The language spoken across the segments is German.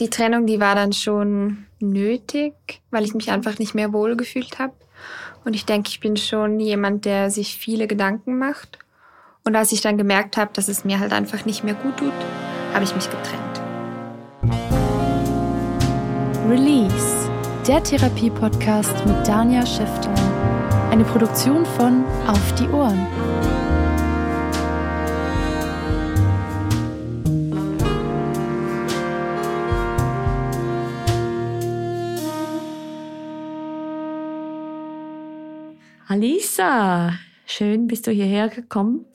Die Trennung, die war dann schon nötig, weil ich mich einfach nicht mehr wohlgefühlt habe. Und ich denke, ich bin schon jemand, der sich viele Gedanken macht. Und als ich dann gemerkt habe, dass es mir halt einfach nicht mehr gut tut, habe ich mich getrennt. Release, der Therapie-Podcast mit Dania Schäfter. Eine Produktion von Auf die Ohren. Alisa, schön bist du hierher gekommen.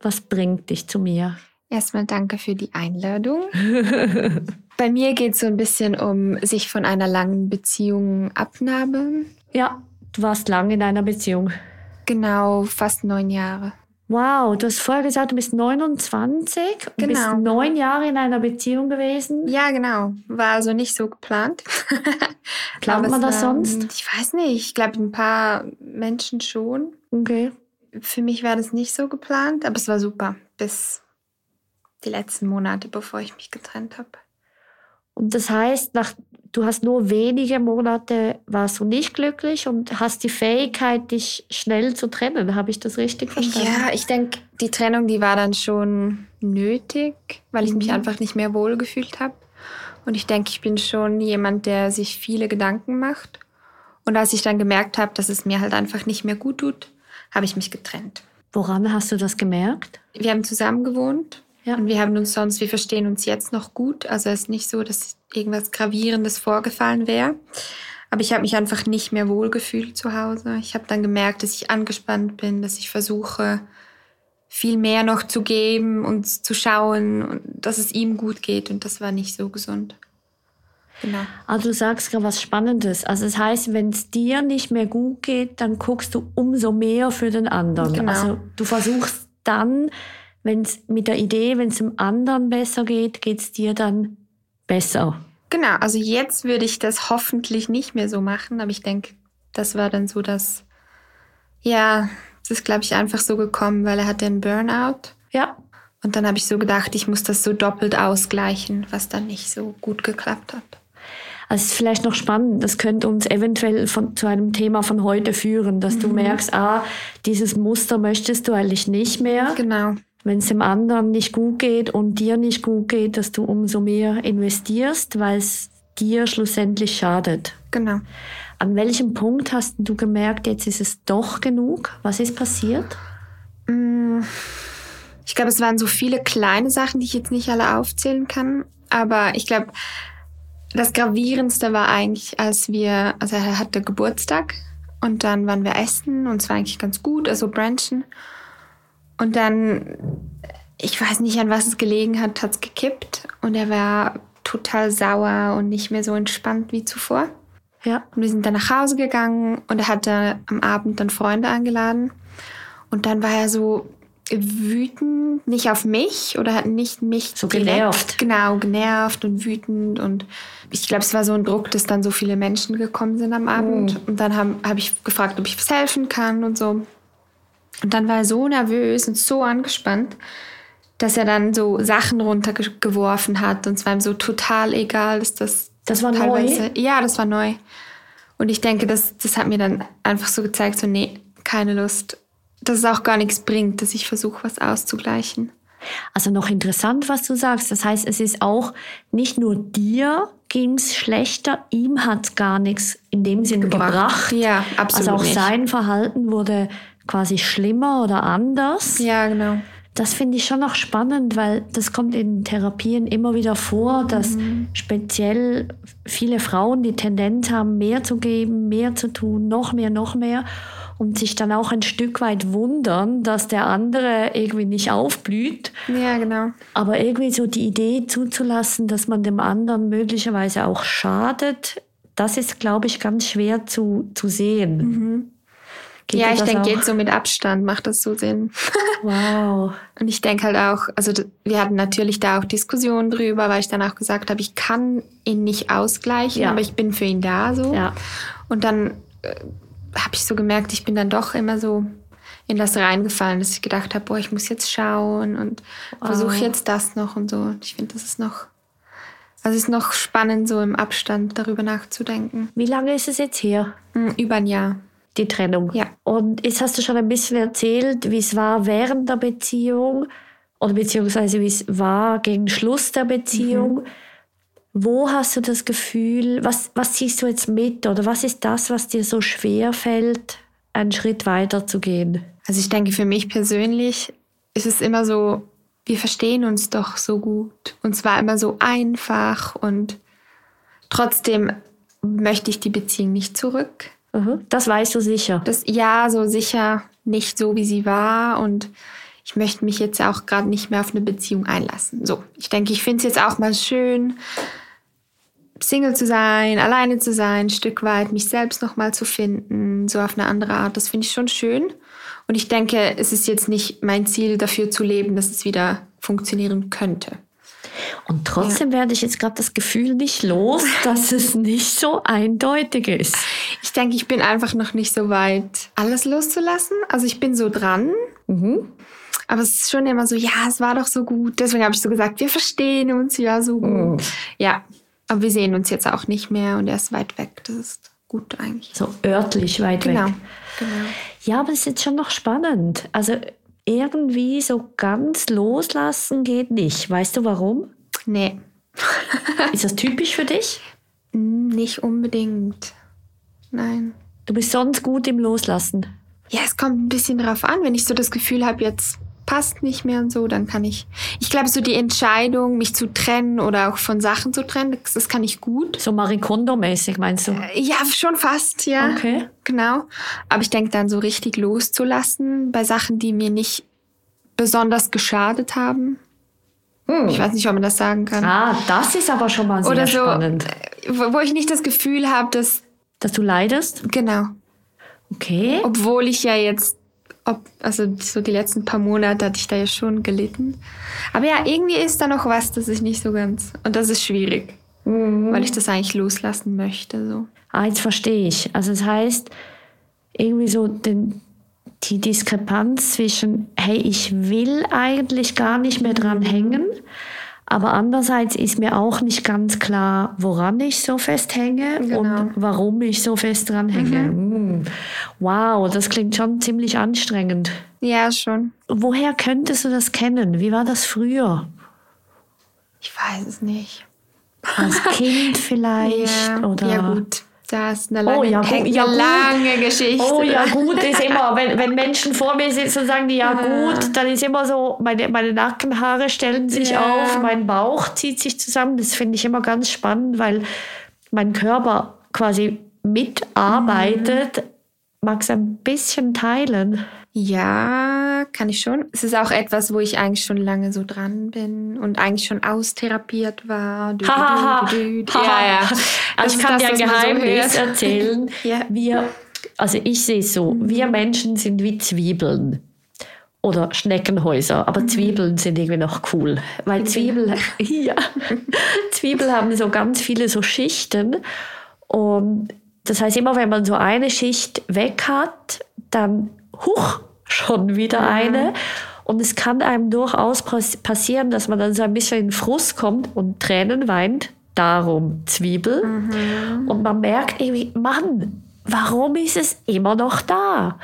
Was bringt dich zu mir? Erstmal danke für die Einladung. Bei mir geht es so ein bisschen um sich von einer langen Beziehung abnabeln. Ja, du warst lange in einer Beziehung. Genau, fast neun Jahre. Wow, du hast vorher gesagt, du bist 29 und Genau. bist neun Jahre in einer Beziehung gewesen. Ja, genau. War also nicht so geplant. Plant Aber man das war, sonst? Ich weiß nicht. Ich glaube, ein paar Menschen schon. Okay. Für mich war das nicht so geplant, aber es war super. Bis die letzten Monate, bevor ich mich getrennt habe. Und das heißt, nach, du hast nur wenige Monate, warst du nicht glücklich und hast die Fähigkeit, dich schnell zu trennen. Habe ich das richtig verstanden? Ja, ich denke, die Trennung, die war dann schon nötig, weil ich mich Mhm. einfach nicht mehr wohlgefühlt habe. Und ich denke, ich bin schon jemand, der sich viele Gedanken macht. Und als ich dann gemerkt habe, dass es mir halt einfach nicht mehr gut tut, habe ich mich getrennt. Woran hast du das gemerkt? Wir haben zusammen gewohnt Ja. und wir haben uns sonst, wir verstehen uns jetzt noch gut. Also es ist nicht so, dass irgendwas Gravierendes vorgefallen wäre. Aber ich habe mich einfach nicht mehr wohlgefühlt zu Hause. Ich habe dann gemerkt, dass ich angespannt bin, dass ich versuche, viel mehr noch zu geben und zu schauen, und dass es ihm gut geht. Und das war nicht so gesund. Genau. Also du sagst gerade was Spannendes. Also das heißt, wenn es dir nicht mehr gut geht, dann guckst du umso mehr für den anderen. Genau. Also du versuchst dann, wenn es mit der Idee, wenn es dem anderen besser geht, geht es dir dann besser. Genau, also jetzt würde ich das hoffentlich nicht mehr so machen, aber ich denke, das war dann so das, ja, es ist, glaube ich, einfach so gekommen, weil er hatte einen Burnout. Ja. Und dann habe ich so gedacht, ich muss das so doppelt ausgleichen, was dann nicht so gut geklappt hat. Also es ist vielleicht noch spannend, das könnte uns eventuell von, zu einem Thema von heute führen, dass du merkst, ah, dieses Muster möchtest du eigentlich nicht mehr. Genau. Wenn es dem anderen nicht gut geht und dir nicht gut geht, dass du umso mehr investierst, weil es dir schlussendlich schadet. Genau. An welchem Punkt hast du gemerkt, jetzt ist es doch genug? Was ist passiert? Mm, Ich glaube, es waren so viele kleine Sachen, die ich jetzt nicht alle aufzählen kann. Aber ich glaube, das Gravierendste war eigentlich, als wir, also er hatte Geburtstag und dann waren wir essen und es war eigentlich ganz gut, also branchen. Und dann, ich weiß nicht, an was es gelegen hat, hat es gekippt und er war total sauer und nicht mehr so entspannt wie zuvor. Ja. Und wir sind dann nach Hause gegangen und er hatte am Abend dann Freunde eingeladen. Und dann war er so wütend, nicht auf mich oder hat nicht mich So genervt. Genau, genervt und wütend. Und ich glaube, es war so ein Druck, dass dann so viele Menschen gekommen sind am Abend. Mhm. Und dann habe hab ich gefragt, ob ich was helfen kann und so. Und dann war er so nervös und so angespannt, dass er dann so Sachen runtergeworfen hat. Und es war ihm so total egal, dass das Das war teilweise, neu? Ja, das war neu. Und ich denke, das, das hat mir dann einfach so gezeigt, so nee, keine Lust. Dass es auch gar nichts bringt, dass ich versuche, was auszugleichen. Also noch interessant, was du sagst. Das heißt, es ist auch nicht nur dir ging's schlechter, ihm hat gar nichts in dem Sinne gebracht. Ja, absolut Also auch nicht. sein Verhalten wurde quasi schlimmer oder anders. Ja, genau. Das finde ich schon noch spannend, weil das kommt in Therapien immer wieder vor, dass Mhm. speziell viele Frauen die Tendenz haben, mehr zu geben, mehr zu tun, noch mehr, noch mehr. und sich dann auch ein Stück weit wundern, dass der andere irgendwie nicht aufblüht. Ja, genau. Aber irgendwie so die Idee zuzulassen, dass man dem anderen möglicherweise auch schadet, das ist, glaube ich, ganz schwer zu, zu sehen. Mhm. Geht ja, ich denke, jetzt so mit Abstand macht das so Sinn. Wow. Und ich denke halt auch, also wir hatten natürlich da auch Diskussionen drüber, weil ich dann auch gesagt habe, ich kann ihn nicht ausgleichen, Ja. aber ich bin für ihn da so. Ja. Und dann äh, habe ich so gemerkt, ich bin dann doch immer so in das reingefallen, dass ich gedacht habe, boah, ich muss jetzt schauen und versuche jetzt das noch und so. Und ich finde, das ist noch, also es ist noch spannend, so im Abstand darüber nachzudenken. Wie lange ist es jetzt her, Hm, über ein Jahr. Die Trennung? Ja. Und jetzt hast du schon ein bisschen erzählt, wie es war während der Beziehung oder beziehungsweise wie es war gegen Schluss der Beziehung. Wo hast du das Gefühl, was, was ziehst du jetzt mit oder was ist das, was dir so schwer fällt, einen Schritt weiter zu gehen? Also ich denke, für mich persönlich ist es immer so, wir verstehen uns doch so gut. Und zwar immer so einfach und trotzdem möchte ich die Beziehung nicht zurück. Mhm. Das weißt du sicher. Das ja so sicher nicht so, wie sie war und ich möchte mich jetzt auch gerade nicht mehr auf eine Beziehung einlassen. So, ich denke, ich finde es jetzt auch mal schön, Single zu sein, alleine zu sein, ein Stück weit mich selbst noch mal zu finden, so auf eine andere Art. Das finde ich schon schön. Und ich denke, es ist jetzt nicht mein Ziel, dafür zu leben, dass es wieder funktionieren könnte. Und trotzdem werde ich jetzt gerade das Gefühl nicht los, dass es nicht so eindeutig ist. Ich denke, ich bin einfach noch nicht so weit, alles loszulassen. Also ich bin so dran, Mhm. Aber es ist schon immer so, ja, es war doch so gut. Deswegen habe ich so gesagt, wir verstehen uns ja so gut. Ja, aber wir sehen uns jetzt auch nicht mehr und er ist weit weg. Das ist gut eigentlich. So örtlich weit Genau, weg. genau. Ja, aber es ist jetzt schon noch spannend. Also irgendwie so ganz loslassen geht nicht. Weißt du warum? Nee, Ist das typisch für dich? nicht unbedingt. Nein. Du bist sonst gut im Loslassen. Ja, es kommt ein bisschen drauf an. Wenn ich so das Gefühl habe, jetzt passt nicht mehr und so, dann kann ich. Ich glaube, so die Entscheidung, mich zu trennen oder auch von Sachen zu trennen, das, das kann ich gut. So Marie Kondo-mäßig meinst du? Ja, schon fast, ja. Okay. Genau. Aber ich denke dann so richtig loszulassen bei Sachen, die mir nicht besonders geschadet haben. Ich weiß nicht, ob man das sagen kann. Ah, das ist aber schon mal sehr Oder so, spannend. äh, wo, wo ich nicht das Gefühl habe, dass, Dass du leidest? genau, Okay. obwohl ich ja jetzt, ob, also so die letzten paar Monate hatte ich da ja schon gelitten. Aber ja, irgendwie ist da noch was, das ist nicht so ganz. Und das ist schwierig, weil ich das eigentlich loslassen möchte. So. Ah, jetzt verstehe ich. Also das heißt, irgendwie so den, die Diskrepanz zwischen, hey, ich will eigentlich gar nicht mehr dran hängen, aber andererseits ist mir auch nicht ganz klar, woran ich so festhänge Genau. und warum ich so fest dran hänge. Hm. Wow, das klingt schon ziemlich anstrengend. Ja, schon. Woher könntest du das kennen? Wie war das früher? Ich weiß es nicht. Als Kind vielleicht? Ja, oder? ja gut. Da ist eine lange, Oh, ja, gut. Ja, gut. lange Geschichte. Oh ja, gut ist immer, wenn, wenn Menschen vor mir sitzen und sagen die ja gut, dann ist immer so, meine, meine Nackenhaare stellen sich Ja. auf, mein Bauch zieht sich zusammen. Das finde ich immer ganz spannend, weil mein Körper quasi mitarbeitet. Magst du ein bisschen teilen? Ja, kann ich schon. Es ist auch etwas, wo ich eigentlich schon lange so dran bin und eigentlich schon austherapiert war. Dü, dü, dü. Ja, ja. Also ich kann das, dir ein so Geheimnis hört. erzählen. Ja. Wir, also ich sehe es so, wir Menschen sind wie Zwiebeln. Oder Schneckenhäuser, aber Zwiebeln sind irgendwie noch cool. Weil Zwiebeln, ja, Zwiebeln haben so ganz viele so Schichten. Und das heißt, immer wenn man so eine Schicht weg hat, dann huch, schon wieder eine. Und es kann einem durchaus pass- passieren, dass man dann so ein bisschen in Frust kommt und Tränen weint. Darum Zwiebel. Und man merkt irgendwie, Mann, warum ist es immer noch da?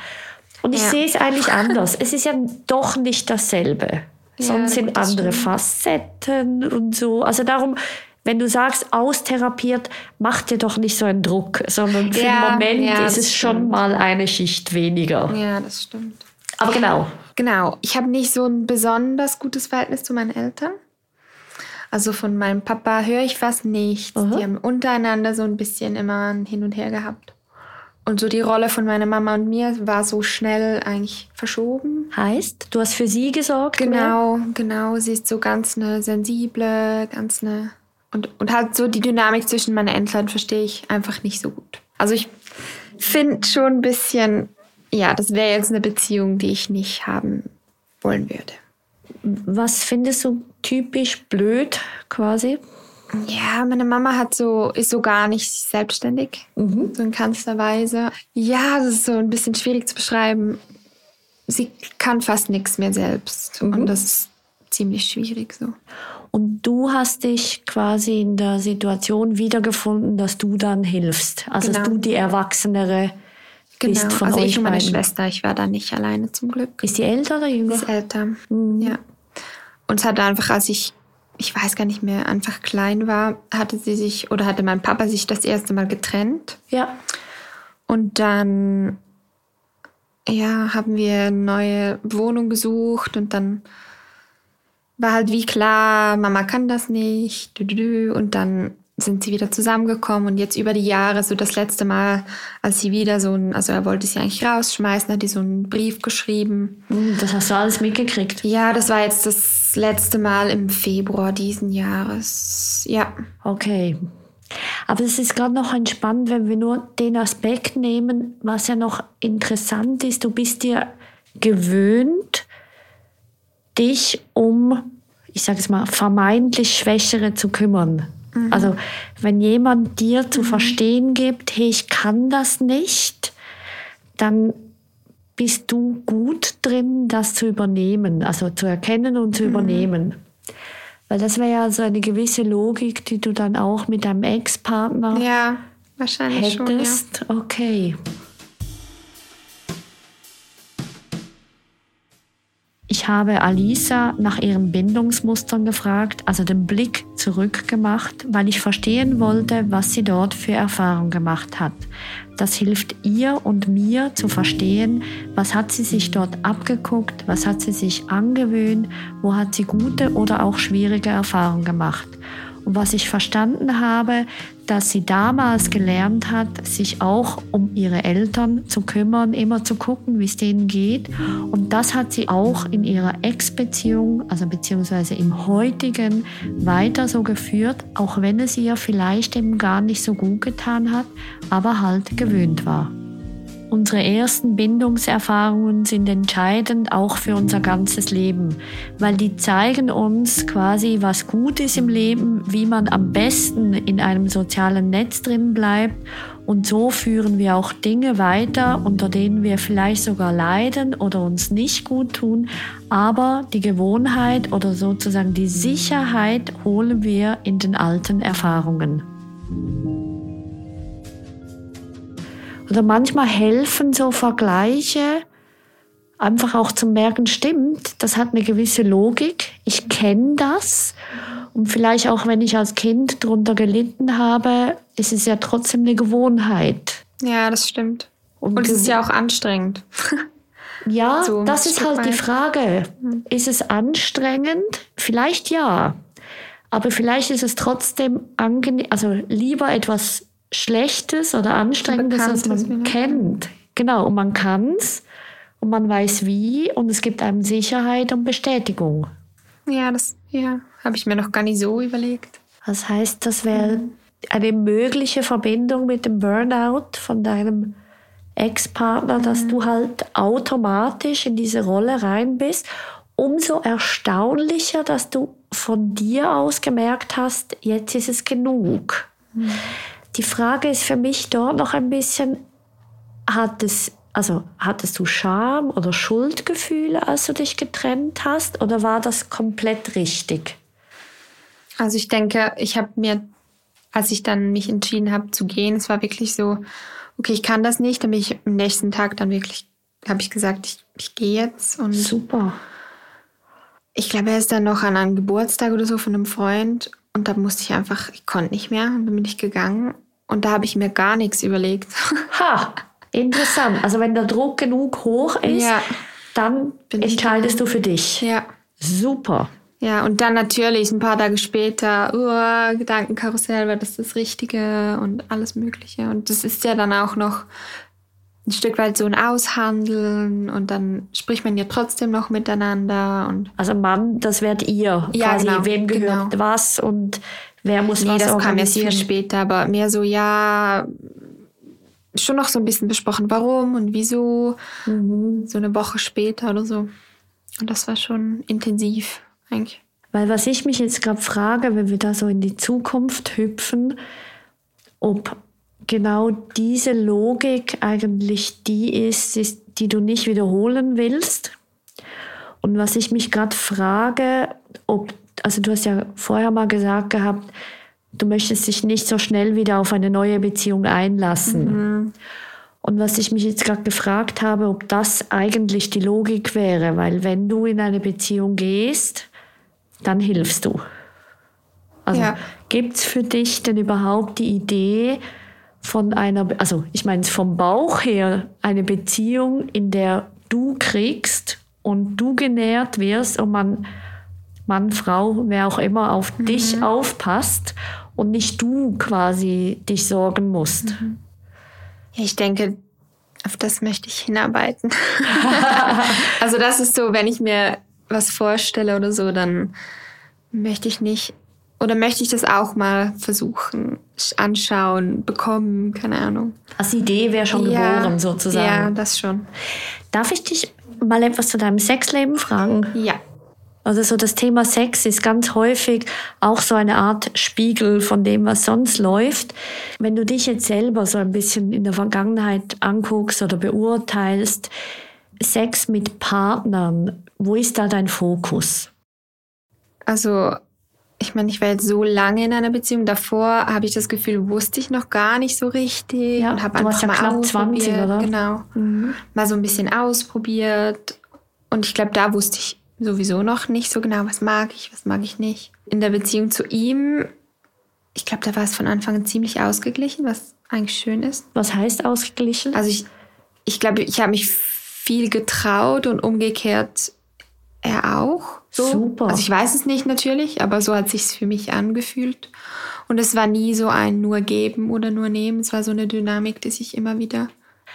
Und ich Ja. sehe es eigentlich anders. Es ist ja doch nicht dasselbe. Ja, Sonst sind andere stimmt. Facetten und so. Also darum, wenn du sagst, austherapiert, mach dir doch nicht so einen Druck, sondern für Ja, den Moment ja, ist es schon stimmt. mal eine Schicht weniger. Ja, das stimmt. Aber genau. Genau. Ich habe nicht so ein besonders gutes Verhältnis zu meinen Eltern. Also von meinem Papa höre ich fast nichts. Aha. Die haben untereinander so ein bisschen immer ein Hin und Her gehabt. und so die Rolle von meiner Mama und mir war so schnell eigentlich verschoben. Heißt, du hast für sie gesorgt? mehr? Genau, genau. Sie ist so ganz eine sensible, ganz eine. Und, und halt so die Dynamik zwischen meinen Eltern verstehe ich einfach nicht so gut. Also ich finde schon ein bisschen, ja, das wäre jetzt eine Beziehung, die ich nicht haben wollen würde. Was findest du typisch blöd quasi? Ja, meine Mama hat so, ist so gar nicht selbstständig, so in keinster Weise. Ja, das ist so ein bisschen schwierig zu beschreiben. Sie kann fast nichts mehr selbst. Und das ist ziemlich schwierig so. Und du hast dich quasi in der Situation wiedergefunden, dass du dann hilfst. Also dass Genau. du die Erwachsenere bist Genau, von also euch ich und meine beiden. Schwester, ich war da nicht alleine zum Glück. Ist die älter oder jünger? ist älter. Ja. Und es hat einfach, als ich, ich weiß gar nicht mehr, einfach klein war, hatte sie sich oder hatte mein Papa sich das erste Mal getrennt. Ja. Und dann, ja, haben wir eine neue Wohnung gesucht und dann war halt wie klar, Mama kann das nicht. Und dann sind sie wieder zusammengekommen und jetzt über die Jahre, so das letzte Mal, als sie wieder so ein, also er wollte sie eigentlich rausschmeißen, hat die so einen Brief geschrieben. Hm, Das hast du alles mitgekriegt. Ja, das war jetzt das letzte Mal im Februar diesen Jahres. Ja. Okay. Aber es ist gerade noch entspannt, wenn wir nur den Aspekt nehmen, was ja noch interessant ist. Du bist dir gewöhnt, dich um, ich sage es mal, vermeintlich Schwächere zu kümmern. Also wenn jemand dir zu verstehen gibt, hey, ich kann das nicht, dann bist du gut drin, das zu übernehmen, also zu erkennen und zu übernehmen. Weil das wäre ja so eine gewisse Logik, die du dann auch mit deinem Ex-Partner Ja, wahrscheinlich schon. Ja. hättest. Okay. Ich habe Alisa nach ihren Bindungsmustern gefragt, also den Blick zurückgemacht, weil ich verstehen wollte, was sie dort für Erfahrungen gemacht hat. Das hilft ihr und mir zu verstehen, was hat sie sich dort abgeguckt, was hat sie sich angewöhnt, wo hat sie gute oder auch schwierige Erfahrungen gemacht. Und was ich verstanden habe, dass sie damals gelernt hat, sich auch um ihre Eltern zu kümmern, immer zu gucken, wie es denen geht. Und das hat sie auch in ihrer Ex-Beziehung, also beziehungsweise im heutigen, weiter so geführt, auch wenn es ihr vielleicht eben gar nicht so gut getan hat, aber halt gewöhnt war. Unsere ersten Bindungserfahrungen sind entscheidend auch für unser ganzes Leben, weil die zeigen uns quasi, was gut ist im Leben, wie man am besten in einem sozialen Netz drin bleibt und so führen wir auch Dinge weiter, unter denen wir vielleicht sogar leiden oder uns nicht gut tun, aber die Gewohnheit oder sozusagen die Sicherheit holen wir in den alten Erfahrungen. Oder manchmal helfen so Vergleiche, einfach auch zu merken, stimmt, das hat eine gewisse Logik, ich kenne das. Und vielleicht auch, wenn ich als Kind darunter gelitten habe, ist es ja trotzdem eine Gewohnheit. Ja, das stimmt. Und Und es ist ja auch anstrengend. Ja, So, das ist halt die. Frage. Ist es anstrengend? Vielleicht ja. Aber vielleicht ist es trotzdem angenehm, also lieber etwas Schlechtes oder Anstrengendes, als man kennt. Genau, und man kann es und man weiß wie und es gibt einem Sicherheit und Bestätigung. Ja, das ja, habe ich mir noch gar nicht so überlegt. Das heißt, das wäre eine mögliche Verbindung mit dem Burnout von deinem Ex-Partner, dass du halt automatisch in diese Rolle rein bist. Umso erstaunlicher, dass du von dir aus gemerkt hast, jetzt ist es genug. Die Frage ist für mich dort noch ein bisschen, hat es, also hattest du Scham oder Schuldgefühle, als du dich getrennt hast, oder war das komplett richtig? Also ich denke, ich habe mir, als ich dann mich entschieden habe zu gehen, es war wirklich so, okay, ich kann das nicht. Dann bin ich am nächsten Tag dann wirklich, habe ich gesagt, ich, ich gehe jetzt. Und Super. ich glaube, er ist dann noch an einem Geburtstag oder so von einem Freund. Und da musste ich einfach, ich konnte nicht mehr. Und dann bin ich gegangen. Und da habe ich mir gar nichts überlegt. Ha, interessant. Also wenn der Druck genug hoch ist, Ja. dann Bin ich entscheidest du für dich. ja. Super. Ja, und dann natürlich ein paar Tage später, uh, Gedankenkarussell, war das das Richtige und alles Mögliche. Und das ist ja dann auch noch ein Stück weit so ein Aushandeln und dann spricht man ja trotzdem noch miteinander und Also Mann, das werdet ihr. Ja, quasi, genau, wem gehört genau. was und wer muss nee, was das kam erst viel später, aber mehr so, ja, schon noch so ein bisschen besprochen, warum und wieso, Mhm. so eine Woche später oder so. Und das war schon intensiv eigentlich. Weil was ich mich jetzt gerade frage, wenn wir da so in die Zukunft hüpfen, ob genau diese Logik eigentlich die ist, ist die du nicht wiederholen willst. Und was ich mich gerade frage, ob, also du hast ja vorher mal gesagt gehabt, du möchtest dich nicht so schnell wieder auf eine neue Beziehung einlassen. Und was ich mich jetzt gerade gefragt habe, ob das eigentlich die Logik wäre, weil wenn du in eine Beziehung gehst, dann hilfst du. Also Ja. gibt es für dich denn überhaupt die Idee von einer, also ich meine vom Bauch her, eine Beziehung, in der du kriegst und du genährt wirst und man, Mann, Frau, wer auch immer, auf dich aufpasst und nicht du quasi dich sorgen musst. Ja, ich denke, auf das möchte ich hinarbeiten. also das ist so, wenn ich mir was vorstelle oder so, dann möchte ich nicht, oder möchte ich das auch mal versuchen, anschauen, bekommen, keine Ahnung. Als Idee wäre schon geboren sozusagen. Ja, das schon. Darf ich dich mal etwas zu deinem Sexleben fragen? Ja. Also so das Thema Sex ist ganz häufig auch so eine Art Spiegel von dem, was sonst läuft. Wenn du dich jetzt selber so ein bisschen in der Vergangenheit anguckst oder beurteilst, Sex mit Partnern, wo ist da dein Fokus? Also, ich meine, ich war jetzt so lange in einer Beziehung. Davor habe ich das Gefühl, wusste ich noch gar nicht so richtig Ja, und habe einfach ja mal knapp 20, ausprobiert. oder? Genau. Mal so ein bisschen ausprobiert. Und ich glaube, da wusste ich sowieso noch nicht so genau, was mag ich, was mag ich nicht. In der Beziehung zu ihm, ich glaube, da war es von Anfang an ziemlich ausgeglichen, was eigentlich schön ist. Was heißt ausgeglichen? Also ich, ich glaube, ich habe mich viel getraut und umgekehrt er auch. So. Super. Also ich weiß es nicht natürlich, aber so hat sich's für mich angefühlt. Und es war nie so ein nur geben oder nur nehmen. Es war so eine Dynamik, die sich immer wieder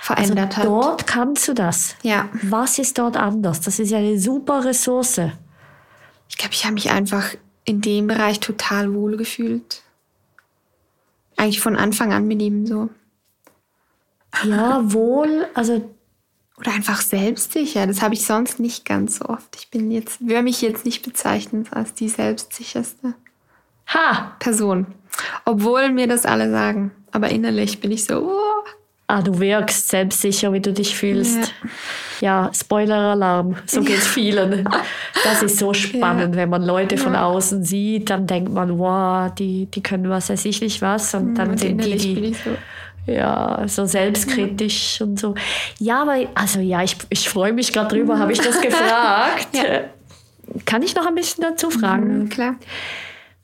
also verändert hat. dort kannst du das. Ja, Was ist dort anders? Das ist ja eine super Ressource. ich glaube, ich habe mich einfach in dem Bereich total wohl gefühlt. Eigentlich von Anfang an mit ihm so. Ja, wohl, also Oder einfach selbstsicher. Das habe ich sonst nicht ganz so oft. Ich bin jetzt, würde mich jetzt nicht bezeichnen als die selbstsicherste ha, Person. Obwohl mir das alle sagen. Aber innerlich bin ich so, oh, Ah, du wirkst selbstsicher, wie du dich fühlst. Ja, Spoiler-Alarm, so geht's vielen. Das ist so spannend, wenn man Leute von außen sieht, dann denkt man, wow, die, die können was, weiß ich nicht was. Und dann und sind die, die so. ja, so selbstkritisch und so. Ja, aber, also ja, ich, ich freue mich gerade drüber, habe ich das gefragt. Kann ich noch ein bisschen dazu fragen? Mhm, klar.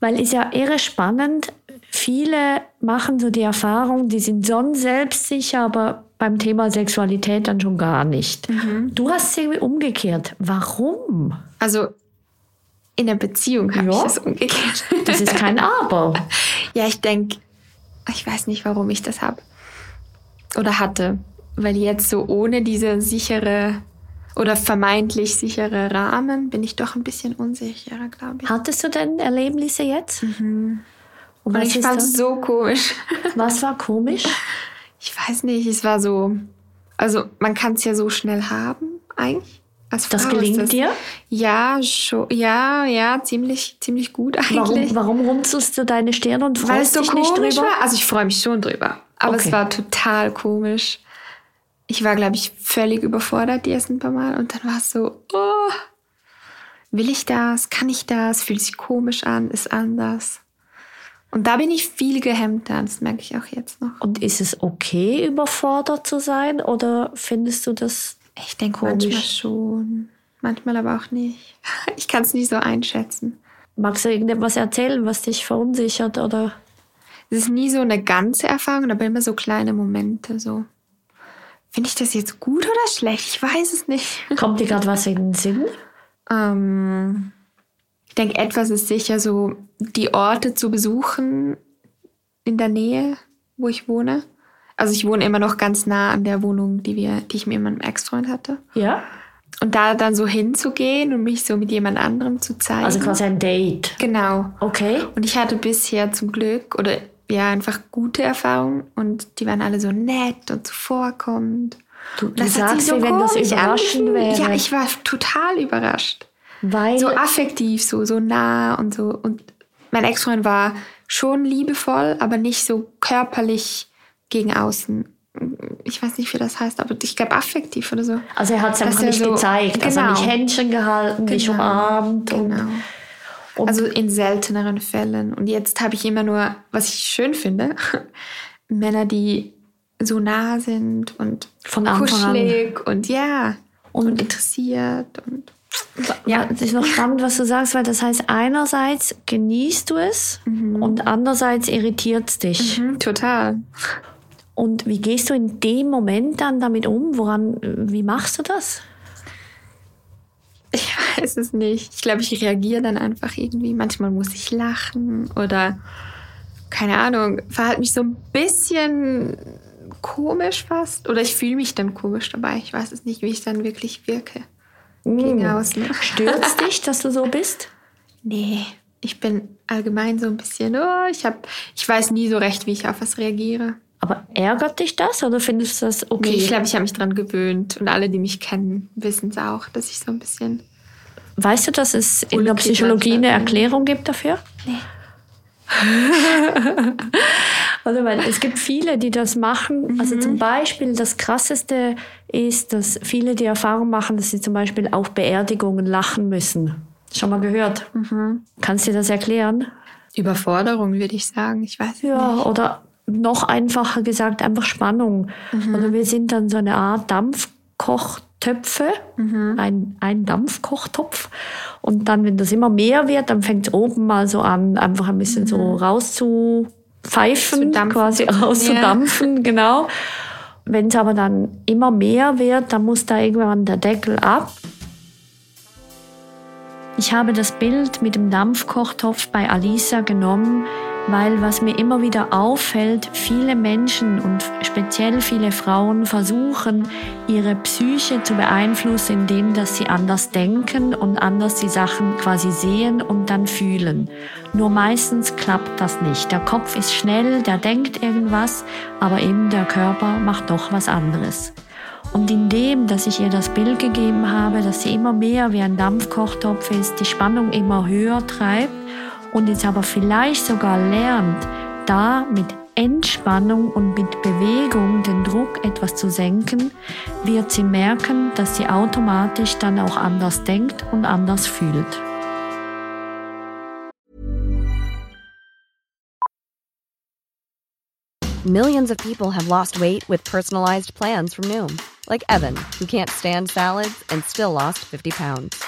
Weil ist ja irre spannend. Viele machen so die Erfahrung, die sind sonst selbstsicher, aber beim Thema Sexualität dann schon gar nicht. Du hast es irgendwie umgekehrt. Warum? Also in der Beziehung habe Ja. ich es umgekehrt. Das ist kein Aber. ja, ich denke, ich weiß nicht, warum ich das habe. Oder hatte. Weil jetzt so ohne diese sichere oder vermeintlich sichere Rahmen bin ich doch ein bisschen unsicherer, glaube ich. Hattest du denn Erlebnisse jetzt? Und Und was, ich fand es das? so komisch. was war komisch? Ich weiß nicht, es war so. Also, man kann es ja so schnell haben, eigentlich. Als Das Frau ist gelingt das, dir? Ja, schon, ja, ja, ziemlich, ziemlich gut eigentlich. Warum, warum runzelst du deine Stirn und Weil freust es so dich nicht komisch drüber? war. Also, ich freue mich schon drüber. Aber Okay. es war total komisch. Ich war, glaube ich, völlig überfordert die ersten paar Mal. Und dann war es so, oh, will ich das? Kann ich das? Fühlt sich komisch an? Ist anders? Und da bin ich viel gehemmter. Das merke ich auch jetzt noch. Und ist es okay, überfordert zu sein? Oder findest du das Ich denke Komisch. manchmal schon. Manchmal aber auch nicht. Ich kann es nicht so einschätzen. Magst du irgendetwas erzählen, was dich verunsichert? Oder Es ist nie so eine ganze Erfahrung, aber immer so kleine Momente. So. Finde ich das jetzt gut oder schlecht? Ich weiß es nicht. kommt dir gerade was in den Sinn? Ähm, denke, etwas ist sicher so, die Orte zu besuchen in der Nähe, wo ich wohne. Also ich wohne immer noch ganz nah an der Wohnung, die wir, die ich mit meinem Ex-Freund hatte. Ja? Und da dann so hinzugehen und mich so mit jemand anderem zu zeigen. Also quasi ein Date. Genau. Okay. Und ich hatte bisher zum Glück oder ja einfach gute Erfahrungen und die waren alle so nett und zuvorkommend. Du, du das sagst, so wie wenn das überraschend angefühlt. wäre. Ja, ich war total überrascht. Weil So affektiv, so, so nah und so. Und mein Ex-Freund war schon liebevoll, aber nicht so körperlich gegen außen. Ich weiß nicht, wie das heißt, aber ich glaube affektiv oder so. Also er hat es einfach nicht so- gezeigt. Also Genau. nicht Händchen gehalten, nicht Genau. umarmt. Genau. Und, Also in selteneren Fällen. Und jetzt habe ich immer nur, was ich schön finde, Männer, die so nah sind und Von Anfang an. kuschelig und ja und, Und- interessiert und ja, es ist noch spannend, was du sagst, weil das heißt, einerseits genießt du es und andererseits irritiert es dich. Mhm, total. Und wie gehst du in dem Moment dann damit um? Woran, wie machst du das? Ich weiß es nicht. Ich glaube, ich reagiere dann einfach irgendwie. Manchmal muss ich lachen oder keine Ahnung, verhalte mich so ein bisschen komisch fast. Oder ich fühle mich dann komisch dabei. Ich weiß es nicht, wie ich dann wirklich wirke. Gegen außen. Stört es dich, dass du so bist? Nee, ich bin allgemein so ein bisschen, oh, ich, hab, ich weiß nie so recht, wie ich auf was reagiere. Aber ärgert dich das oder findest du das okay? Nee, ich glaube, ich habe mich dran gewöhnt. Und alle, die mich kennen, wissen es auch, dass ich so ein bisschen. weißt du, dass es in der Psychologie eine. Erklärung gibt dafür? Nee. Also, weil es gibt viele, die das machen. Also zum Beispiel das Krasseste ist, dass viele die Erfahrung machen, dass sie zum Beispiel auf Beerdigungen lachen müssen. Schon mal gehört? Kannst du dir das erklären? Überforderung, würde ich sagen. Ich weiß Ja, nicht. oder noch einfacher gesagt, einfach Spannung. Oder wir sind dann so eine Art Dampfkochtöpfe, ein, ein Dampfkochtopf. Und dann, wenn das immer mehr wird, dann fängt es oben mal so an, einfach ein bisschen so rauszupfeifen, Dampfen. quasi rauszudampfen, genau. Wenn es aber dann immer mehr wird, dann muss da irgendwann der Deckel ab. Ich habe das Bild mit dem Dampfkochtopf bei Alisa genommen, weil was mir immer wieder auffällt, viele Menschen und speziell viele Frauen versuchen, ihre Psyche zu beeinflussen, indem dass sie anders denken und anders die Sachen quasi sehen und dann fühlen. Nur meistens klappt das nicht. Der Kopf ist schnell, der denkt irgendwas, aber eben der Körper macht doch was anderes. Und indem, dass ich ihr das Bild gegeben habe, dass sie immer mehr wie ein Dampfkochtopf ist, die Spannung immer höher treibt und jetzt aber vielleicht sogar lernt, da mit Entspannung und mit Bewegung den Druck etwas zu senken, wird sie merken, dass sie automatisch dann auch anders denkt und anders fühlt. Millions of people have lost weight with personalized plans from Noom, like Evan, who can't stand salads and still lost 50 pounds.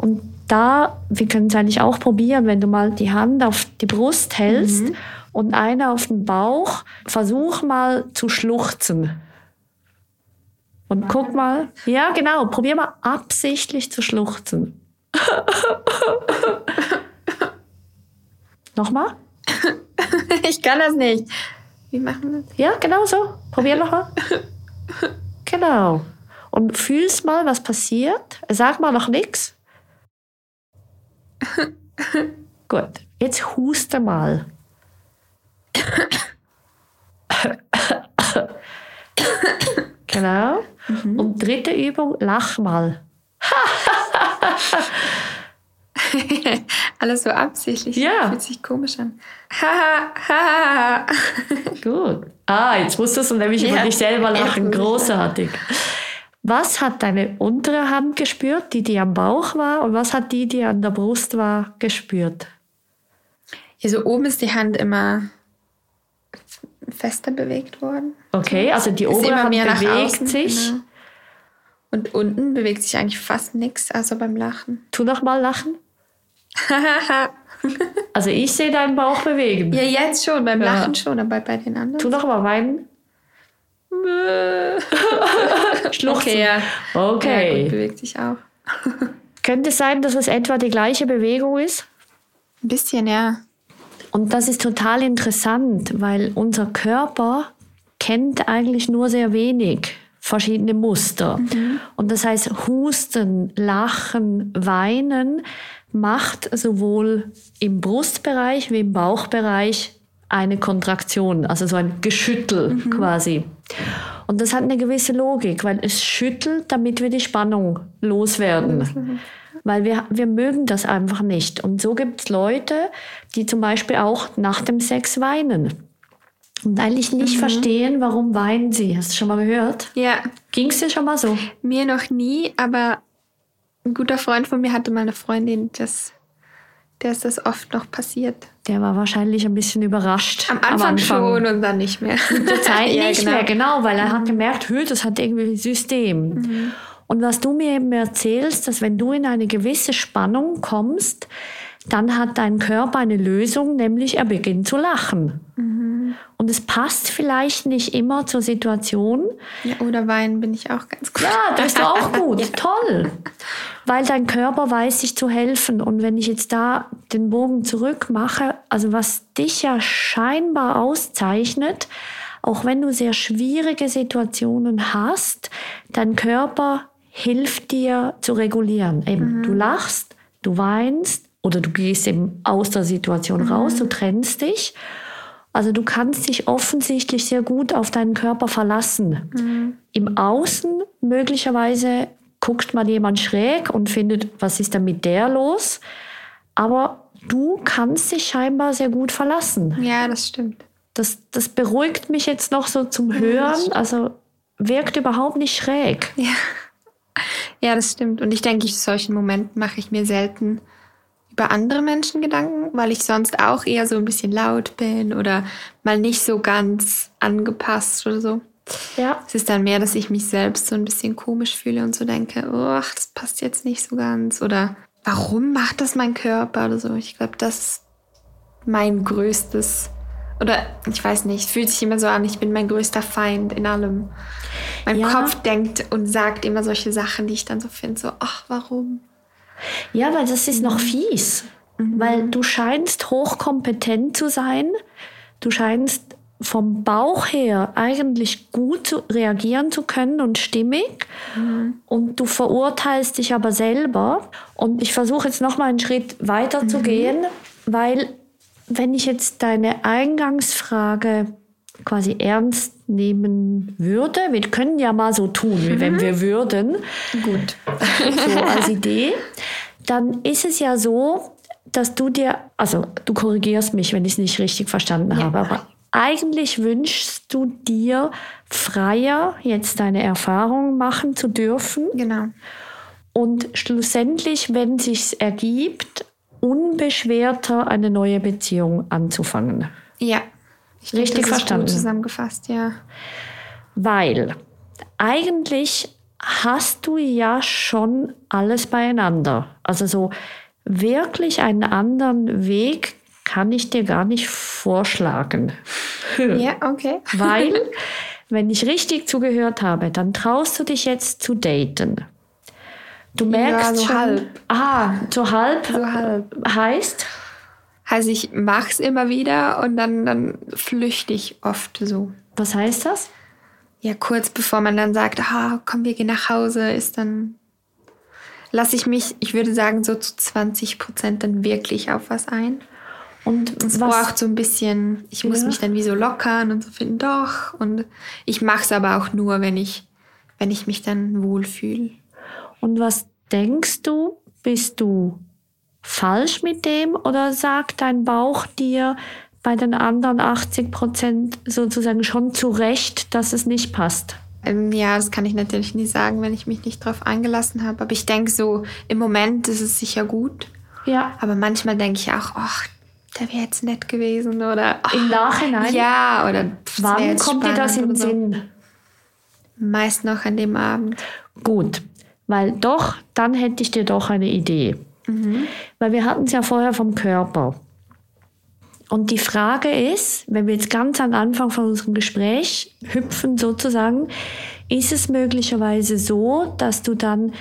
Und da, wir können es eigentlich auch probieren, wenn du mal die Hand auf die Brust hältst und eine auf den Bauch, versuch mal zu schluchzen. Und guck mal, ja genau, probier mal absichtlich zu schluchzen. Nochmal? Ich kann das nicht. Wie machen wir das? Ja, genau so. Probier nochmal. Genau. Und fühlst mal, was passiert. Sag mal noch nichts. Gut. Jetzt huste mal. genau. Und dritte Übung, lach mal. Alles so absichtlich. Ja. Fühlt sich komisch an. Gut. Ah, jetzt musstest du nämlich über Ja. dich selber lachen. Großartig. Was hat deine untere Hand gespürt, die die am Bauch war? Und was hat die, die an der Brust war, gespürt? Hier so oben ist die Hand immer fester bewegt worden. Okay, also die obere Hand bewegt außen, sich. genau. Und unten bewegt sich eigentlich fast nichts, außer beim Lachen. Tu noch mal lachen. Also ich sehe deinen Bauch bewegen. ja, jetzt schon, beim Ja. Lachen schon, aber bei den anderen. Tu noch mal weinen. Schluchzen. Okay, ja. Ja, Okay. gut, bewegt sich auch. Könnte es sein, dass es etwa die gleiche Bewegung ist? Ein bisschen, ja. Und das ist total interessant, weil unser Körper kennt eigentlich nur sehr wenig verschiedene Muster. Und das heißt, Husten, Lachen, Weinen macht sowohl im Brustbereich wie im Bauchbereich eine Kontraktion, also so ein Geschüttel quasi. Und das hat eine gewisse Logik, weil es schüttelt, damit wir die Spannung loswerden. Weil wir, wir mögen das einfach nicht. Und so gibt es Leute, die zum Beispiel auch nach dem Sex weinen. Und eigentlich nicht verstehen, warum weinen sie. Hast du schon mal gehört? Ja, Ging es dir schon mal so? mir noch nie, aber ein guter Freund von mir hatte mal eine Freundin, das, der ist das oft noch passiert. Der war wahrscheinlich ein bisschen überrascht. Am Anfang, schon und dann nicht mehr. Mit der Zeit Ja, nicht genau. mehr, genau, weil er hat gemerkt, hö, das hat irgendwie ein System. Mhm. Und was du mir eben erzählst, dass wenn du in eine gewisse Spannung kommst, dann hat dein Körper eine Lösung, nämlich er beginnt zu lachen. Mhm. Und es passt vielleicht nicht immer zur Situation. Ja, oder weinen bin ich auch ganz gut. Ja, das ist auch gut. Toll. Weil dein Körper weiß, sich zu helfen. Und wenn ich jetzt da den Bogen zurück mache, also was dich ja scheinbar auszeichnet, auch wenn du sehr schwierige Situationen hast, dein Körper hilft dir zu regulieren. Eben, du lachst, du weinst oder du gehst eben aus der Situation raus, du trennst dich. Also du kannst dich offensichtlich sehr gut auf deinen Körper verlassen. Im Außen möglicherweise guckt man jemand schräg und findet, was ist denn mit der los? Aber du kannst dich scheinbar sehr gut verlassen. Ja, das stimmt. Das, das beruhigt mich jetzt noch so zum Hören. Also wirkt überhaupt nicht schräg. Ja. ja, das stimmt. Und ich denke, solchen Momenten mache ich mir selten über andere Menschen Gedanken, weil ich sonst auch eher so ein bisschen laut bin oder mal nicht so ganz angepasst oder so. Ja. Es ist dann mehr, dass ich mich selbst so ein bisschen komisch fühle und so denke, oh, das passt jetzt nicht so ganz. Oder warum macht das mein Körper oder so. Ich glaube, das ist mein größtes, oder ich weiß nicht, fühlt sich immer so an, ich bin mein größter Feind in allem. Mein Ja. Kopf denkt und sagt immer solche Sachen, die ich dann so finde, so, ach, warum? Ja, weil das ist noch fies. Weil du scheinst hochkompetent zu sein. Du scheinst vom Bauch her eigentlich gut zu reagieren zu können und stimmig. Und du verurteilst dich aber selber. Und ich versuche jetzt noch mal einen Schritt weiter zu gehen, weil wenn ich jetzt deine Eingangsfrage quasi ernst nehmen würde, wir können ja mal so tun, wie wenn wir würden, Gut. so als Idee, dann ist es ja so, dass du dir, also du korrigierst mich, wenn ich es nicht richtig verstanden habe, aber eigentlich wünschst du dir freier jetzt deine Erfahrungen machen zu dürfen Genau. und schlussendlich, wenn sich's ergibt, unbeschwerter eine neue Beziehung anzufangen. Ja. Ich denke, Richtig das ist verstanden. Gut zusammengefasst, ja. Weil eigentlich hast du ja schon alles beieinander. Also so wirklich einen anderen Weg kann ich dir gar nicht vorschlagen. Ja, okay. Weil, wenn ich richtig zugehört habe, dann traust du dich jetzt zu daten. Du merkst so schon, halb. Ah, so halb, So halb. heißt, Also ich mach's immer wieder und dann, dann flüchte ich oft so. was heißt das? Ja, kurz bevor man dann sagt, ah, komm, wir gehen nach Hause, ist dann, lasse ich mich, ich würde sagen, so zu 20 Prozent dann wirklich auf was ein. Und Es braucht so ein bisschen, ich muss Ja. mich dann wie so lockern und so finden, doch. Und ich mache es aber auch nur, wenn ich, wenn ich mich dann wohlfühle. Und was denkst du? Bist du falsch mit dem oder sagt dein Bauch dir bei den anderen 80 Prozent sozusagen schon zurecht, dass es nicht passt? Ähm, ja, das kann ich natürlich nie sagen, wenn ich mich nicht drauf eingelassen habe. Aber ich denke so, im Moment ist es sicher gut. Ja. Aber manchmal denke ich auch, ach, der wäre jetzt nett gewesen oder ach, Im Nachhinein? ja oder pff, Wann kommt dir das in den Sinn? Meist noch an dem Abend. Gut, weil doch, dann hätte ich dir doch eine Idee. Weil wir hatten es ja vorher vom Körper. Und die Frage ist, wenn wir jetzt ganz am Anfang von unserem Gespräch hüpfen sozusagen, ist es möglicherweise so, dass du dann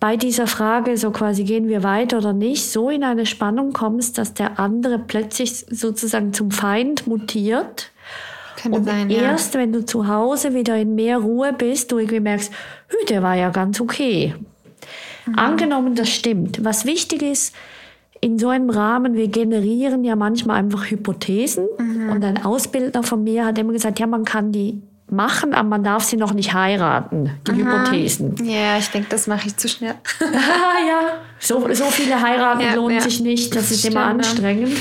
bei dieser Frage, so quasi gehen wir weiter oder nicht, so in eine Spannung kommst, dass der andere plötzlich sozusagen zum Feind mutiert. Könnte Und sein, ja. erst wenn du zu Hause wieder in mehr Ruhe bist, du irgendwie merkst, "Hü, der war ja ganz okay. Angenommen, das stimmt. Was wichtig ist, in so einem Rahmen, wir generieren ja manchmal einfach Hypothesen. Und ein Ausbildner von mir hat immer gesagt, ja, man kann die machen, aber man darf sie noch nicht heiraten, die Hypothesen. Ja, ich denke, das mache ich zu schnell. Ah, ja, so, so viele heiraten Ja, lohnt ja. sich nicht. Das ist immer Stimmt, ja. anstrengend.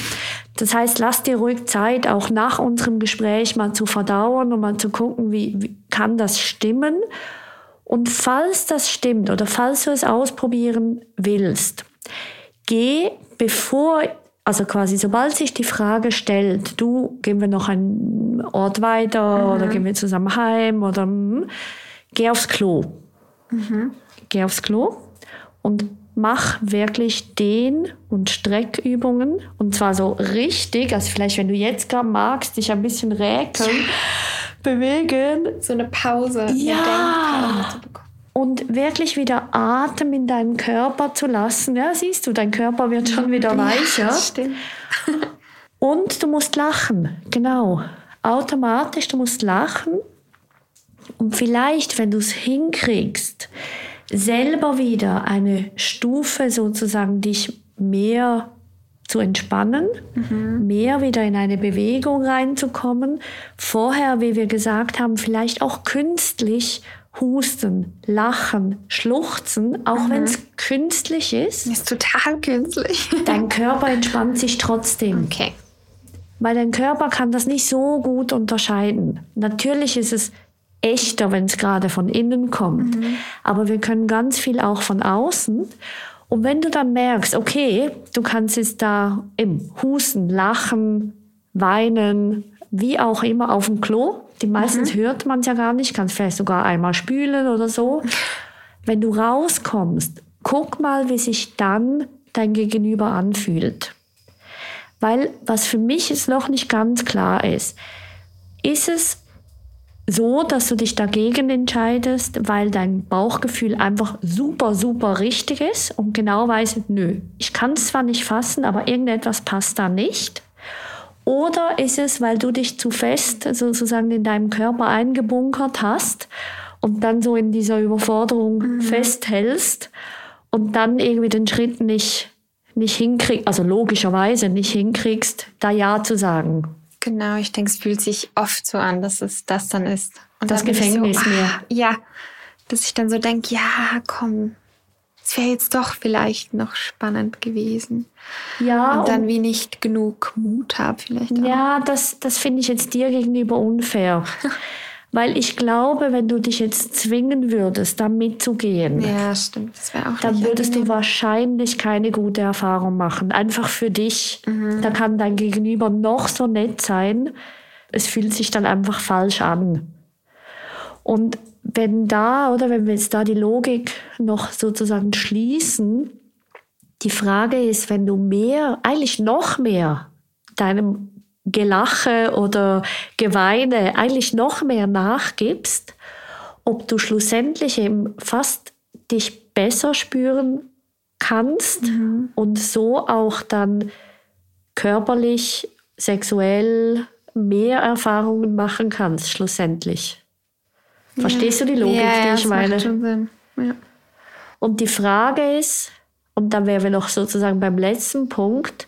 Das heißt, lass dir ruhig Zeit, auch nach unserem Gespräch mal zu verdauen und mal zu gucken, wie, wie kann das stimmen. Und falls das stimmt oder falls du es ausprobieren willst, geh bevor, also quasi sobald sich die Frage stellt, du, gehen wir noch einen Ort weiter oder gehen wir zusammen heim oder hm, geh aufs Klo. Geh aufs Klo und mach wirklich Dehn- und Streckübungen. Und zwar so richtig, also vielleicht, wenn du jetzt gerade magst, dich ein bisschen räkeln, bewegen So eine Pause. eine Ja. Denkpause zu bekommen. und wirklich wieder Atem in deinen Körper zu lassen. Ja, siehst du, dein Körper wird schon wieder weicher. Stimmt. Und du musst lachen, genau. Automatisch, du musst lachen. Und vielleicht, wenn du es hinkriegst, selber wieder eine Stufe sozusagen dich mehr zu entspannen, mehr wieder in eine Bewegung reinzukommen. Vorher, wie wir gesagt haben, vielleicht auch künstlich husten, lachen, schluchzen, auch wenn es künstlich ist. Ist total künstlich. Dein Körper entspannt sich trotzdem. Okay. Weil dein Körper kann das nicht so gut unterscheiden. Natürlich ist es echter, wenn es gerade von innen kommt. Aber wir können ganz viel auch von außen. Und wenn du dann merkst, okay, du kannst jetzt da im Husten, Lachen, Weinen, wie auch immer auf dem Klo, die meistens hört man es ja gar nicht, kannst vielleicht sogar einmal spülen oder so. Wenn du rauskommst, guck mal, wie sich dann dein Gegenüber anfühlt. Weil was für mich jetzt noch nicht ganz klar ist, ist es so, dass du dich dagegen entscheidest, weil dein Bauchgefühl einfach super, super richtig ist und genau weißt, nö, ich kann es zwar nicht fassen, aber irgendetwas passt da nicht. Oder ist es, weil du dich zu fest sozusagen in deinem Körper eingebunkert hast und dann so in dieser Überforderung festhältst und dann irgendwie den Schritt nicht, nicht hinkriegst, also logischerweise nicht hinkriegst, da Ja zu sagen. Genau, ich denke, es fühlt sich oft so an, dass es das dann ist. Und Das Gefängnis so, mehr. ah, Ja, dass ich dann so denke, ja, komm, es wäre jetzt doch vielleicht noch spannend gewesen. Ja, und dann wie nicht genug Mut habe vielleicht auch. Ja, das, das finde ich jetzt dir gegenüber unfair. Weil ich glaube, wenn du dich jetzt zwingen würdest, da mitzugehen, Ja, stimmt. Das wäre auch dann würdest du angenehm. wahrscheinlich keine gute Erfahrung machen. Einfach für dich. Mhm. Da kann dein Gegenüber noch so nett sein. Es fühlt sich dann einfach falsch an. Und wenn da, oder wenn wir jetzt da die Logik noch sozusagen schließen, die Frage ist, wenn du mehr, eigentlich noch mehr deinem Gelache oder Geweine eigentlich noch mehr nachgibst, ob du schlussendlich eben fast dich besser spüren kannst und so auch dann körperlich, sexuell mehr Erfahrungen machen kannst, schlussendlich. Verstehst du die Logik, ja, die ja, ich das meine? Macht schon Sinn. Ja. Und die Frage ist, und dann wären wir noch sozusagen beim letzten Punkt,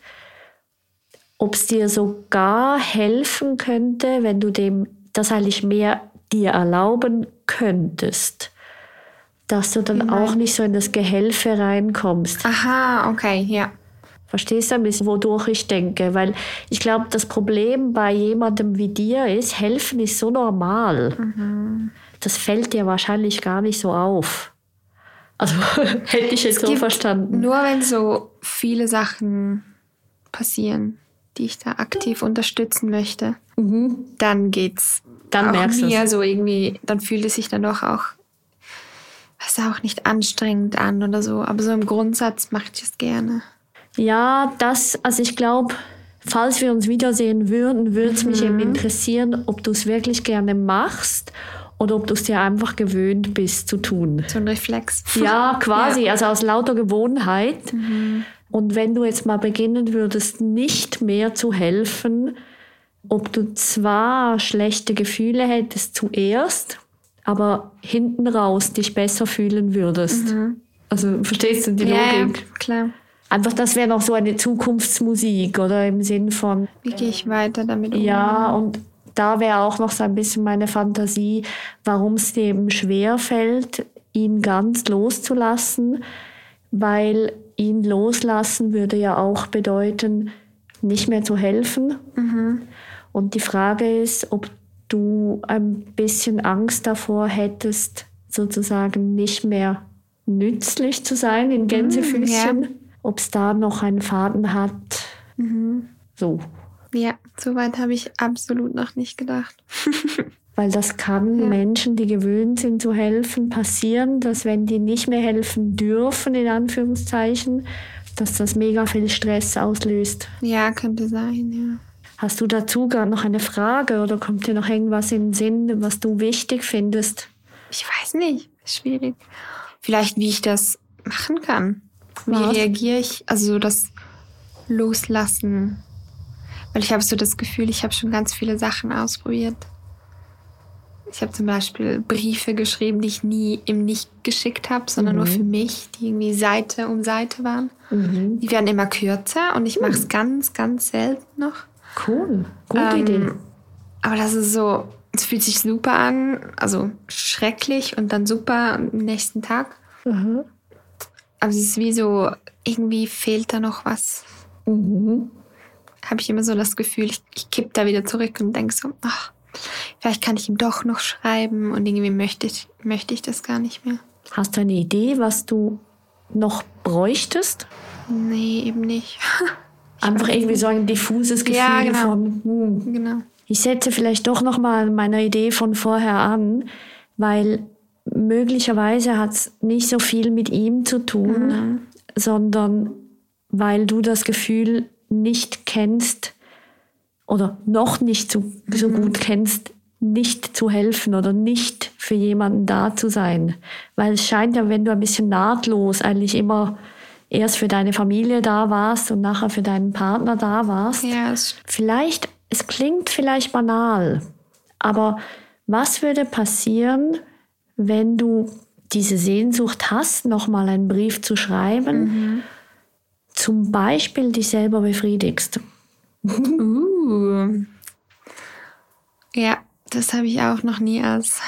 ob es dir sogar helfen könnte, wenn du dem das eigentlich mehr dir erlauben könntest, dass du dann auch nicht so in das Gehelfe reinkommst. Aha, okay, ja. Verstehst du ein bisschen, wodurch ich denke? Weil ich glaube, das Problem bei jemandem wie dir ist, helfen ist so normal. Das fällt dir wahrscheinlich gar nicht so auf. Also hätte ich jetzt so gibt verstanden. Nur wenn so viele Sachen passieren, die ich da aktiv unterstützen möchte, dann geht's Dann auch merkst du es. so irgendwie, dann fühlt es sich dann doch auch, weiß auch nicht anstrengend an oder so. Aber so im Grundsatz mache ich es gerne. Ja, das, also ich glaube, falls wir uns wiedersehen würden, würde es mich eben interessieren, ob du es wirklich gerne machst oder ob du es dir einfach gewöhnt bist zu tun. So ein Reflex. Ja, quasi, also aus lauter Gewohnheit. Und wenn du jetzt mal beginnen würdest, nicht mehr zu helfen, ob du zwar schlechte Gefühle hättest zuerst, aber hinten raus dich besser fühlen würdest. Also verstehst du die Ja, ja, Logik? klar. Einfach, das wäre noch so eine Zukunftsmusik oder im Sinn von, Wie gehe ich weiter damit um? ja, und da wäre auch noch so ein bisschen meine Fantasie, warum es eben schwer fällt, ihn ganz loszulassen, weil ihn loslassen würde ja auch bedeuten, nicht mehr zu helfen. Und die Frage ist, ob du ein bisschen Angst davor hättest, sozusagen nicht mehr nützlich zu sein in Gänsefüßchen, ob es da noch einen Faden hat. So. Ja, soweit habe ich absolut noch nicht gedacht. Weil das kann Menschen, die gewöhnt sind zu helfen, passieren, dass wenn die nicht mehr helfen dürfen, in Anführungszeichen, dass das mega viel Stress auslöst. Ja, könnte sein, ja. Hast du dazu gerade noch eine Frage oder kommt dir noch irgendwas in den Sinn, was du wichtig findest? Ich weiß nicht. Schwierig. Vielleicht, wie ich das machen kann. Wie Was? reagiere ich? Also so das Loslassen. Weil ich habe so das Gefühl, ich habe schon ganz viele Sachen ausprobiert. Ich habe zum Beispiel Briefe geschrieben, die ich nie im Nicht geschickt habe, sondern nur für mich, die irgendwie Seite um Seite waren. Die werden immer kürzer und ich mache es ganz, ganz selten noch. Cool, gute Ähm, Idee. Aber das ist so, es fühlt sich super an, also schrecklich und dann super am nächsten Tag. Mhm. Aber es ist wie so, irgendwie fehlt da noch was. Mhm. Habe ich immer so das Gefühl, ich, ich kipp da wieder zurück und denke so, ach, vielleicht kann ich ihm doch noch schreiben und irgendwie möchte ich, möchte ich das gar nicht mehr. Hast du eine Idee, was du noch bräuchtest? Nee, eben nicht. Einfach irgendwie so ein diffuses Gefühl Ja, genau. von, hm, genau. Ich setze vielleicht doch noch mal an meiner Idee von vorher an, weil möglicherweise hat es nicht so viel mit ihm zu tun, sondern weil du das Gefühl nicht kennst oder noch nicht so, so gut kennst, nicht zu helfen oder nicht für jemanden da zu sein. Weil es scheint ja, wenn du ein bisschen nahtlos eigentlich immer erst für deine Familie da warst und nachher für deinen Partner da warst, Ja, es, vielleicht, es klingt vielleicht banal, aber was würde passieren, wenn du diese Sehnsucht hast, nochmal einen Brief zu schreiben, zum Beispiel dich selber befriedigst? uh. Ja, das habe ich auch noch nie als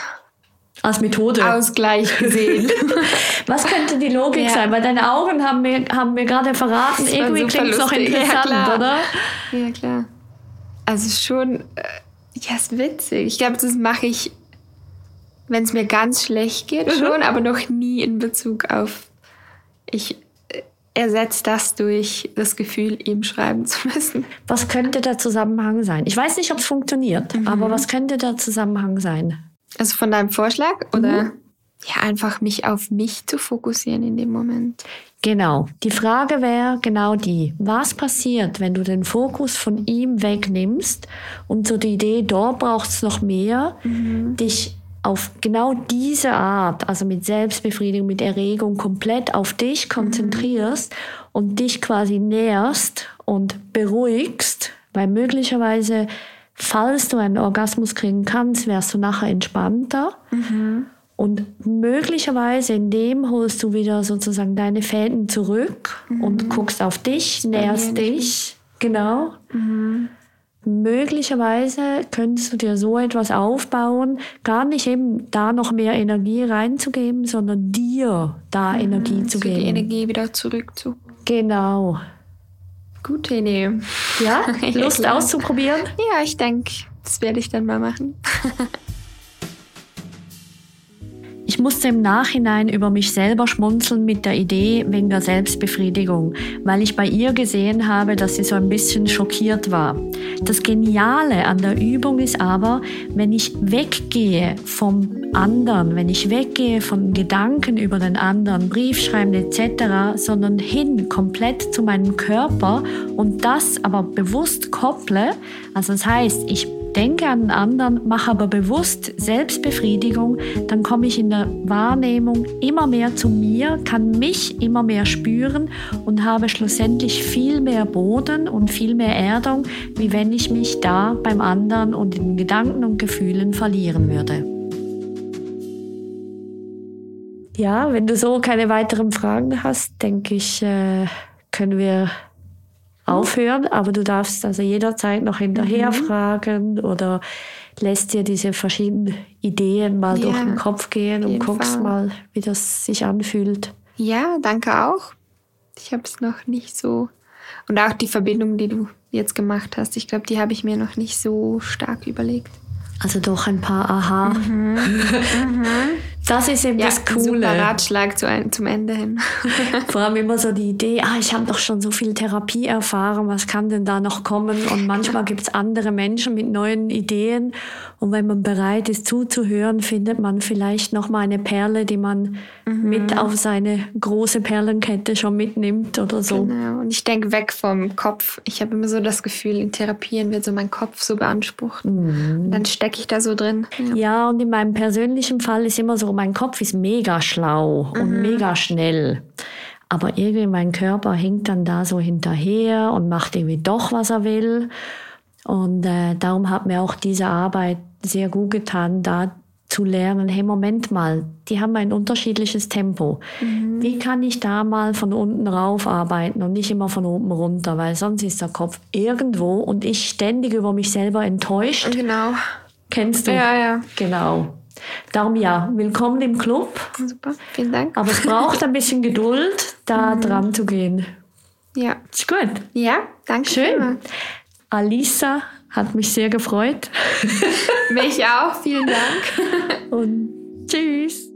Als Methode. Ausgleich gesehen. Was könnte die Logik Ja. sein? Weil deine Augen haben mir, haben mir gerade verraten, Das irgendwie klingt es noch. Ja, interessant, klar. oder? Ja, klar. Also schon, äh, ja, ist witzig. Ich glaube, das mache ich, wenn es mir ganz schlecht geht, schon, aber noch nie in Bezug auf, ich ersetze das durch das Gefühl, ihm schreiben zu müssen. Was könnte der Zusammenhang sein? Ich weiß nicht, ob es funktioniert, aber was könnte der Zusammenhang sein? Also von deinem Vorschlag oder ja, einfach mich auf mich zu fokussieren in dem Moment. Genau. Die Frage wäre genau die, was passiert, wenn du den Fokus von ihm wegnimmst und so die Idee, dort braucht es noch mehr, dich auf genau diese Art, also mit Selbstbefriedigung, mit Erregung, komplett auf dich konzentrierst und dich quasi nährst und beruhigst, weil möglicherweise, falls du einen Orgasmus kriegen kannst, wärst du nachher entspannter. Und möglicherweise in dem holst du wieder sozusagen deine Fäden zurück und guckst auf dich, näherst dich. Genau. Möglicherweise könntest du dir so etwas aufbauen, gar nicht eben da noch mehr Energie reinzugeben, sondern dir da Energie zu die geben. Energie wieder zurück zu. Genau. Gute Idee. Ja, Lust auszuprobieren? Ja, ich denke, das werde ich dann mal machen. Musste im Nachhinein über mich selber schmunzeln mit der Idee wegen der Selbstbefriedigung, weil ich bei ihr gesehen habe, dass sie so ein bisschen schockiert war. Das Geniale an der Übung ist aber, wenn ich weggehe vom anderen, wenn ich weggehe von Gedanken über den anderen, Briefschreiben etc., sondern hin komplett zu meinem Körper und das aber bewusst kopple, also das heißt, ich denke an den anderen, mache aber bewusst Selbstbefriedigung, dann komme ich in der Wahrnehmung immer mehr zu mir, kann mich immer mehr spüren und habe schlussendlich viel mehr Boden und viel mehr Erdung, wie wenn ich mich da beim anderen und in Gedanken und Gefühlen verlieren würde. Ja, wenn du so keine weiteren Fragen hast, denke ich, äh, können wir aufhören, aber du darfst also jederzeit noch hinterher mhm. fragen oder lässt dir diese verschiedenen Ideen mal ja, durch den Kopf gehen und guckst Fall. mal, wie das sich anfühlt. Ja, danke auch. Ich habe es noch nicht so. Und auch die Verbindung, die du jetzt gemacht hast, ich glaube, die habe ich mir noch nicht so stark überlegt. Also doch ein paar Aha. Mhm. Mhm. Das ist eben ja, das Coole. Super Ratschlag zu ein, zum Ende hin. Vor allem immer so die Idee, ah, ich habe doch schon so viel Therapie erfahren, was kann denn da noch kommen? Und manchmal gibt es andere Menschen mit neuen Ideen. Und wenn man bereit ist zuzuhören, findet man vielleicht noch mal eine Perle, die man mhm. mit auf seine große Perlenkette schon mitnimmt oder so. Genau. Und ich denke weg vom Kopf. Ich habe immer so das Gefühl, in Therapien wird so mein Kopf so beansprucht. Mhm. dann stecke ich da so drin. Ja. ja, und in meinem persönlichen Fall ist immer so mein Kopf ist mega schlau mhm. und mega schnell. Aber irgendwie mein Körper hängt dann da so hinterher und macht irgendwie doch, was er will. Und äh, darum hat mir auch diese Arbeit sehr gut getan, da zu lernen, hey, Moment mal, die haben ein unterschiedliches Tempo. Mhm. Wie kann ich da mal von unten rauf arbeiten und nicht immer von oben runter, weil sonst ist der Kopf irgendwo und ich ständig über mich selber enttäuscht. Genau. Kennst du? Ja, ja. Genau. Darum ja, willkommen im Club. Super, vielen Dank. Aber es braucht ein bisschen Geduld, da mhm. dran zu gehen. Ja. Ist gut. Ja, danke schön. Immer. Alisa hat mich sehr gefreut. mich auch, vielen Dank. Und tschüss.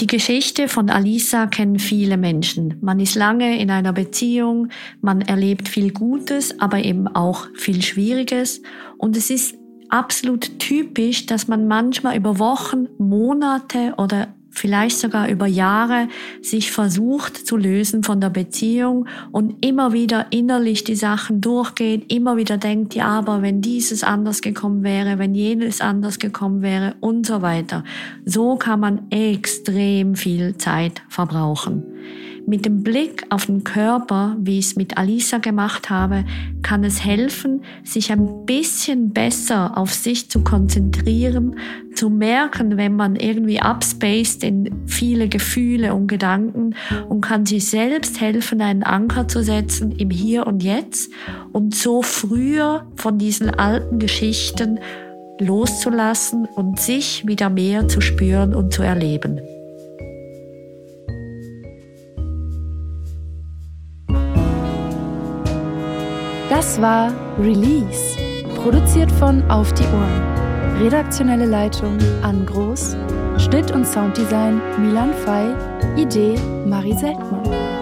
Die Geschichte von Alisa kennen viele Menschen. Man ist lange in einer Beziehung, man erlebt viel Gutes, aber eben auch viel Schwieriges. Und es ist absolut typisch, dass man manchmal über Wochen, Monate oder vielleicht sogar über Jahre sich versucht zu lösen von der Beziehung und immer wieder innerlich die Sachen durchgeht, immer wieder denkt, ja, aber wenn dieses anders gekommen wäre, wenn jenes anders gekommen wäre und so weiter. So kann man extrem viel Zeit verbrauchen. Mit dem Blick auf den Körper, wie ich es mit Alisa gemacht habe, kann es helfen, sich ein bisschen besser auf sich zu konzentrieren, zu merken, wenn man irgendwie abspaced in viele Gefühle und Gedanken und kann sich selbst helfen, einen Anker zu setzen im Hier und Jetzt und so früher von diesen alten Geschichten loszulassen und sich wieder mehr zu spüren und zu erleben. Das war Release, produziert von Auf die Ohren. Redaktionelle Leitung Ann Groß, Schnitt und Sounddesign Milan Fei, Idee Marie Seltmann.